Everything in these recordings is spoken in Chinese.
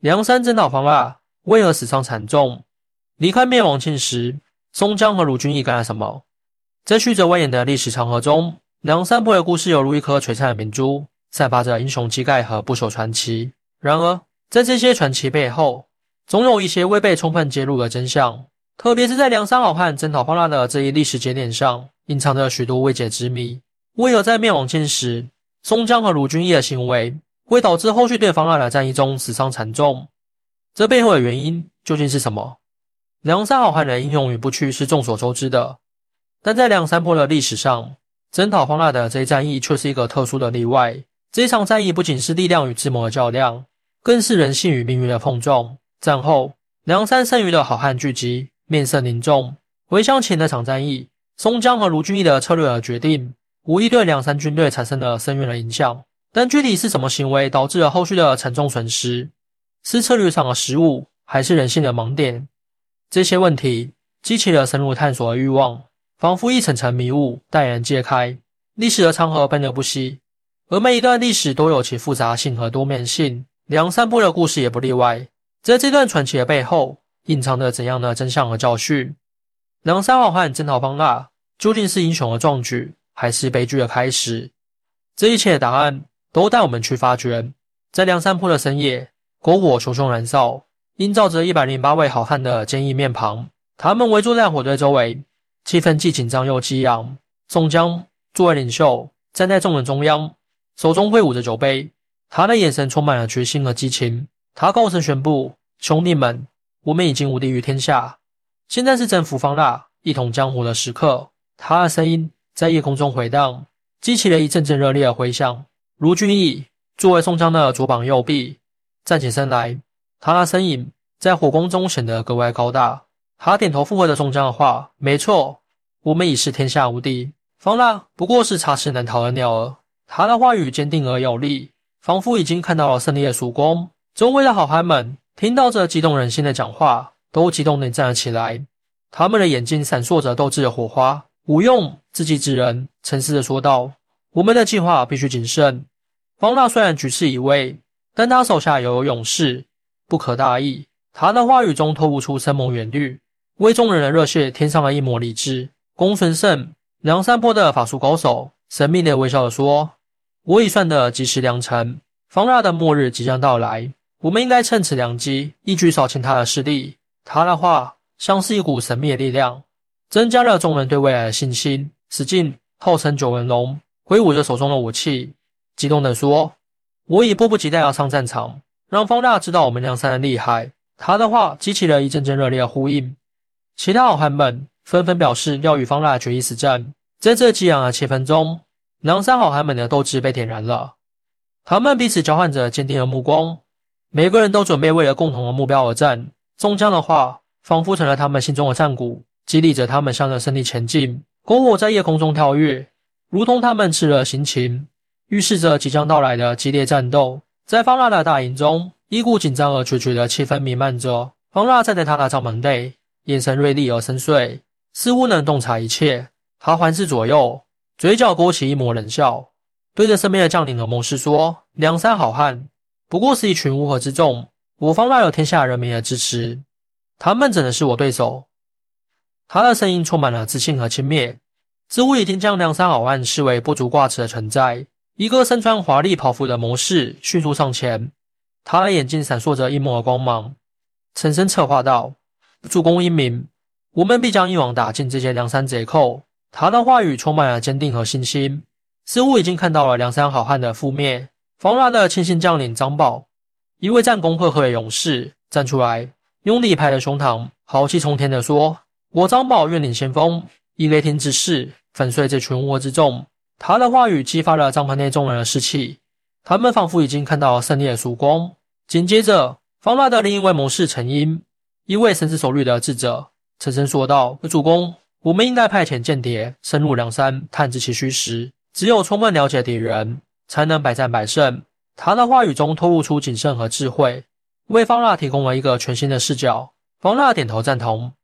梁山征讨方腊，为何死伤惨重？离开灭亡庆时，松江和卢俊义干了什么？在曲折蜿蜒的历史长河中，梁山泊的故事犹如一颗璀璨的明珠，散发着英雄气概和不朽传奇。然而，在这些传奇背后，总有一些未被充分揭露的真相。特别是在梁山好汉征讨方腊的这一历史节点上，隐藏着许多未解之谜。为何在灭亡庆时，松江和卢俊义的行为会导致后续对方腊的战役中死伤惨重？这背后的原因究竟是什么？梁山好汉的英勇与不屈是众所周知的。但在梁山泊的历史上，征讨方腊的这一战役却是一个特殊的例外。这场战役不仅是力量与智谋的较量，更是人性与命运的碰撞。战后，梁山剩余的好汉聚集，面色凝重。回想起那场战役，松江和卢俊义的策略和决定，无疑对梁山军队产生了深远的影响。但具体是什么行为导致了后续的惨重损失？是策略上的失误，还是人性的盲点？这些问题激起了深入探索的欲望。仿佛一层层迷雾待人揭开，历史的长河奔流不息，而每一段历史都有其复杂性和多面性。梁山伯的故事也不例外。在这段传奇的背后，隐藏着怎样的真相和教训？梁山好汉征讨方腊，究竟是英雄的壮举，还是悲剧的开始？这一切的答案都带我们去发掘。在梁山泊的深夜，篝火熊熊燃烧，映照着一百零八位好汉的坚毅面庞。他们围坐在火堆周围。气氛既紧张又激昂。宋江作为领袖，站在众人中央，手中挥舞着酒杯，他的眼神充满了决心和激情。他高声宣布：“兄弟们，我们已经无敌于天下，现在是征服方腊、一统江湖的时刻。”他的声音在夜空中回荡，激起了一阵阵热烈的回响。卢俊义作为宋江的左膀右臂，站起身来，他的身影在火光中显得格外高大。他点头附和着宋江的话：“没错，我们已是天下无敌。方腊不过是插翅难逃的鸟儿。”他的话语坚定而有力，仿佛已经看到了胜利的曙光。周围的好汉们听到这激动人心的讲话，都激动地站了起来。他们的眼睛闪烁着斗志的火花。吴用自欺之人，沉思地说道：“我们的计划必须谨慎。方腊虽然举世已危，但他手下有勇士，不可大意。”他的话语中透露出深谋远虑。为众人的热血添上了一抹理智。公孙胜，梁山泊的法术高手，神秘地微笑着说：“我已算得及时良辰，方腊的末日即将到来，我们应该趁此良机，一举扫清他的势力。”他的话像是一股神秘的力量，增加了众人对未来的信心。史进号称九纹龙，挥舞着手中的武器，激动地说：“我已迫不及待要上战场，让方腊知道我们梁山的厉害。”他的话激起了一阵阵热烈的呼应。其他好汉们纷纷表示要与方腊决一死战。在这激昂的气氛中，梁山好汉们的斗志被点燃了。他们彼此交换着坚定的目光，每个人都准备为了共同的目标而战。宋江的话仿佛成了他们心中的战鼓，激励着他们向着胜利前进。篝火在夜空中跳跃，如同他们炽热心情，预示着即将到来的激烈战斗。在方腊的大营中，一股紧张而决绝的气氛弥漫着。方腊站在他的帐门内。眼神锐利而深邃，似乎能洞察一切。他环视左右，嘴角勾起一抹冷笑，对着身边的将领和谋士说：“梁山好汉不过是一群乌合之众，我方腊有天下人民的支持，他们怎能是我对手？”他的声音充满了自信和轻蔑，似乎已经将梁山好汉视为不足挂齿的存在。一个身穿华丽袍服的谋士迅速上前，他的眼睛闪烁着一抹光芒，沉声策划道。主公英明，我们必将一网打尽这些梁山贼寇。他的话语充满了坚定和信心，似乎已经看到了梁山好汉的覆灭。方腊的亲信将领张宝，一位战功赫赫的勇士，站出来，用力拍着胸膛，豪气冲天地说：“我张宝愿领先锋，以雷霆之势粉碎这群窝之众。”他的话语激发了帐篷内众人的士气，他们仿佛已经看到了胜利的曙光。紧接着，方腊的另一位谋士陈英。一位深思熟虑的智者沉声说道：“主公，我们应该派遣间谍深入梁山，探知其虚实。只有充分了解敌人，才能百战百胜。”他的话语中透露出谨慎和智慧，为方腊提供了一个全新的视角。方腊点头赞同，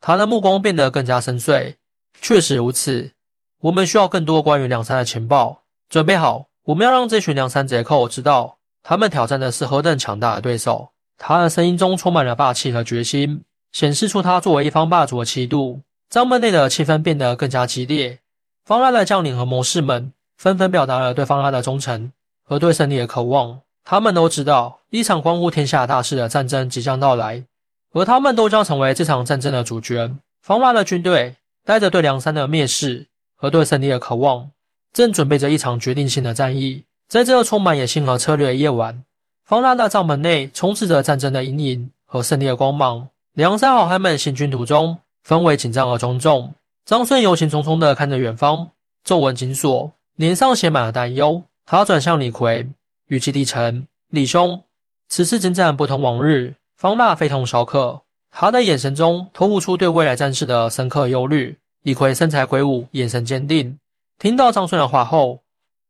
他的目光变得更加深邃。确实如此，我们需要更多关于梁山的情报。准备好，我们要让这群梁山贼寇知道，他们挑战的是何等强大的对手。他的声音中充满了霸气和决心，显示出他作为一方霸主的气度。帐门内的气氛变得更加激烈。方腊的将领和谋士们纷纷表达了对方腊的忠诚和对胜利的渴望。他们都知道一场关乎天下大事的战争即将到来，而他们都将成为这场战争的主角。方腊的军队带着对梁山的蔑视和对胜利的渴望，正准备着一场决定性的战役。在这个充满野心和策略的夜晚，方腊的帐篷内充斥着战争的阴影和胜利的光芒。梁山好汉们行军途中。氛围紧张而庄重。张顺忧心忡忡地看着远方，皱纹紧锁，脸上写满了担忧。他转向李逵，语气低沉：“李兄，此次征战不同往日，方腊非同小可。”他的眼神中透露出对未来战事的深刻忧虑。李逵身材魁梧，眼神坚定。听到张顺的话后，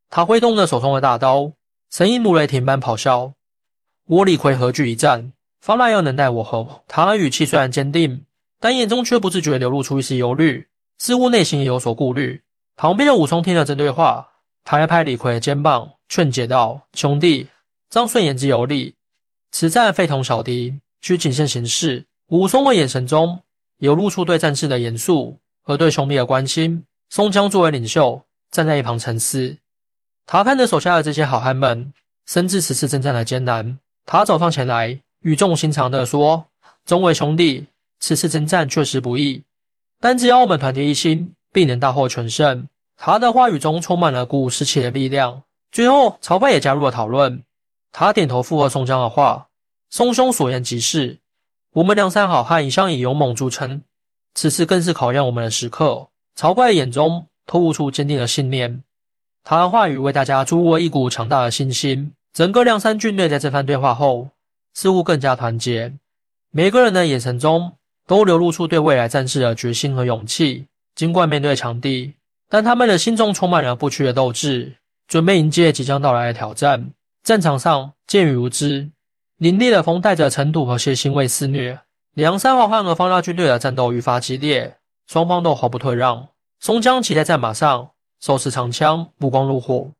他挥动着手中的大刀，声音如雷霆般咆哮：“我李逵何惧一战？方腊又能奈我何？”他语气虽然坚定。但眼中却不自觉流露出一丝忧虑，似乎内心也有所顾虑。旁边的武松听了这对话，拍了拍李逵的肩膀，劝解道：“兄弟，张顺言之有理，此战非同小敌，需谨慎行事。”武松的眼神中流露出对战事的严肃和对兄弟的关心。松江作为领袖，站在一旁沉思。他看着手下的这些好汉们，深知此次征战的艰难。他走上前来，语重心长地说：“众位兄弟。”此次征战确实不易，但只要我们团结一心，必能大获全胜。他的话语中充满了鼓舞士气的力量。最后，曹派也加入了讨论。他点头附和宋江的话：“宋兄所言极是，我们梁山好汉一向以勇猛著称，此次更是考验我们的时刻。”曹怪眼中透露出坚定的信念。他的话语为大家注入了一股强大的信心。整个梁山军队在这番对话后，似乎更加团结。每个人的眼神中。都流露出对未来战士的决心和勇气。尽管面对强敌，但他们的心中充满了不屈的斗志，准备迎接即将到来的挑战。战场上箭雨如织，凛冽的风带着尘土和血腥味肆虐。梁山好汉和方腊军队的战斗愈发激烈，双方都毫不退让。宋江骑在战马上，手持长枪，目光如火。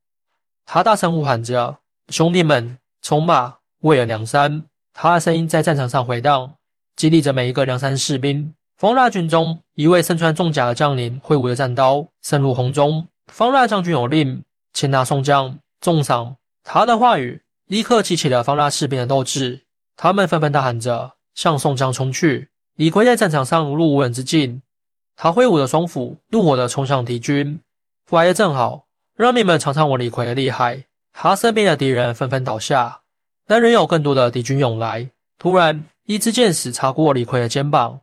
他大声呼喊着：“兄弟们，冲吧，为了梁山！”他的声音在战场上回荡。激励着每一个梁山士兵。方腊军中一位身穿重甲的将领挥舞着战刀，深入红中。方腊将军有令，擒拿宋江，重赏。他的话语立刻激起了方腊士兵的斗志，他们纷纷大喊着向宋江冲去。李逵在战场上如入无人之境，他挥舞着双斧，怒火地冲向敌军。来的正好，让你们尝尝我李逵的厉害。他身边的敌人纷纷倒下，但仍有更多的敌军涌来。突然。一支箭矢擦过李逵的肩膀，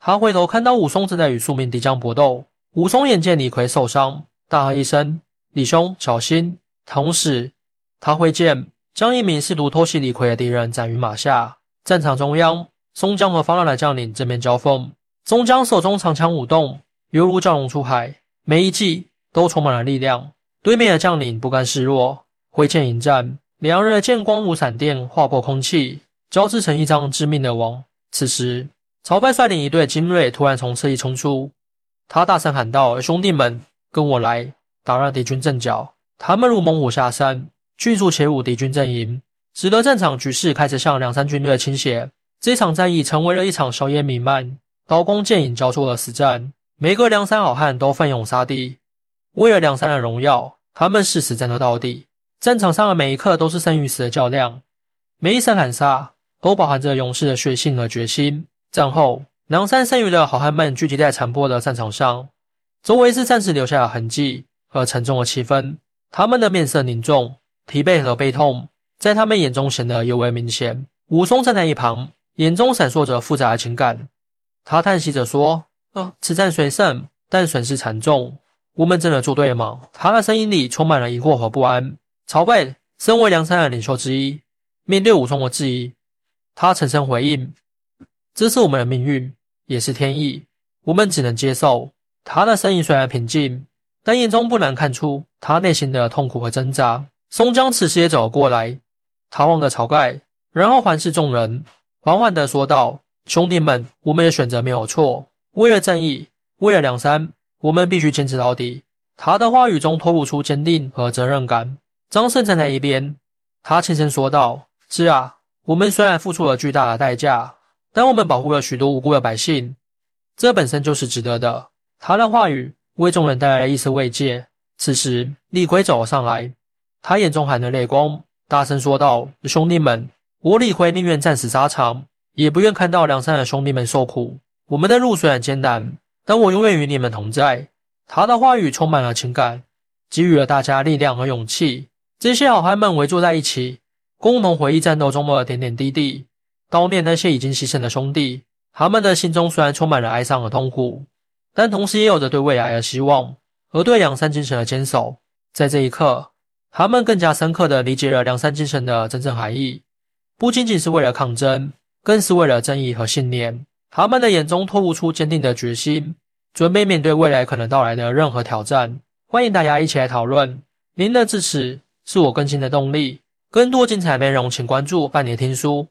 他回头看到武松正在与数名敌将搏斗。武松眼见李逵受伤，大喝一声：“李兄，小心！”同时，他挥剑将一名试图偷袭李逵的敌人斩于马下。战场中央，松江和方腊的将领正面交锋。松江手中长枪舞动，犹如蛟龙出海，每一击都充满了力量。对面的将领不甘示弱，挥剑迎战，两人的剑光如闪电，划破空气。交织成一张致命的网。此时，曹丕率领一队精锐突然从侧翼冲出，他大声喊道：“兄弟们，跟我来，打乱敌军阵脚！”他们如猛虎下山，迅速切入敌军阵营，使得战场局势开始向梁山军队倾斜。这场战役成为了一场硝烟弥漫、刀光剑影交错的死战。每个梁山好汉都奋勇杀敌，为了梁山的荣耀，他们誓死战斗到底。战场上的每一刻都是生与死的较量，每一声喊杀。都饱含着勇士的血性和决心。战后，梁山剩余的好汉们聚集在残破的战场上，周围是战士留下的痕迹和沉重的气氛。他们的面色凝重、疲惫和悲痛，在他们眼中显得尤为明显。武松站在一旁，眼中闪烁着复杂的情感。他叹息着说：“啊，此战虽胜，但损失惨重。我们真的做对吗？”他的声音里充满了疑惑和不安。曹魏身为梁山的领袖之一，面对武松的质疑。他沉声回应：“这是我们的命运，也是天意，我们只能接受。”他的声音虽然平静，但眼中不难看出他内心的痛苦和挣扎。松江此时也走了过来，他望着晁盖，然后环视众人，缓缓地说道：“兄弟们，我们的选择没有错。为了正义，为了梁山，我们必须坚持到底。”他的话语中透露出坚定和责任感。张胜站在一边，他轻声说道：“是啊。”我们虽然付出了巨大的代价，但我们保护了许多无辜的百姓，这本身就是值得的。他的话语为众人带来了一丝慰藉。此时，李逵走了上来，他眼中含着泪光，大声说道：“兄弟们，我李逵宁愿战死沙场，也不愿看到梁山的兄弟们受苦。我们的路虽然艰难，但我永远与你们同在。”他的话语充满了情感，给予了大家力量和勇气。这些好汉们围坐在一起，共同回忆战斗中的点点滴滴，悼念那些已经牺牲的兄弟。他们的心中虽然充满了哀伤和痛苦，但同时也有着对未来的希望。和对梁山精神的坚守，在这一刻，他们更加深刻地理解了梁山精神的真正含义。不仅仅是为了抗争，更是为了正义和信念。他们的眼中透露出坚定的决心，准备面对未来可能到来的任何挑战。欢迎大家一起来讨论，您的支持是我更新的动力。更多精彩内容，请关注半年听书。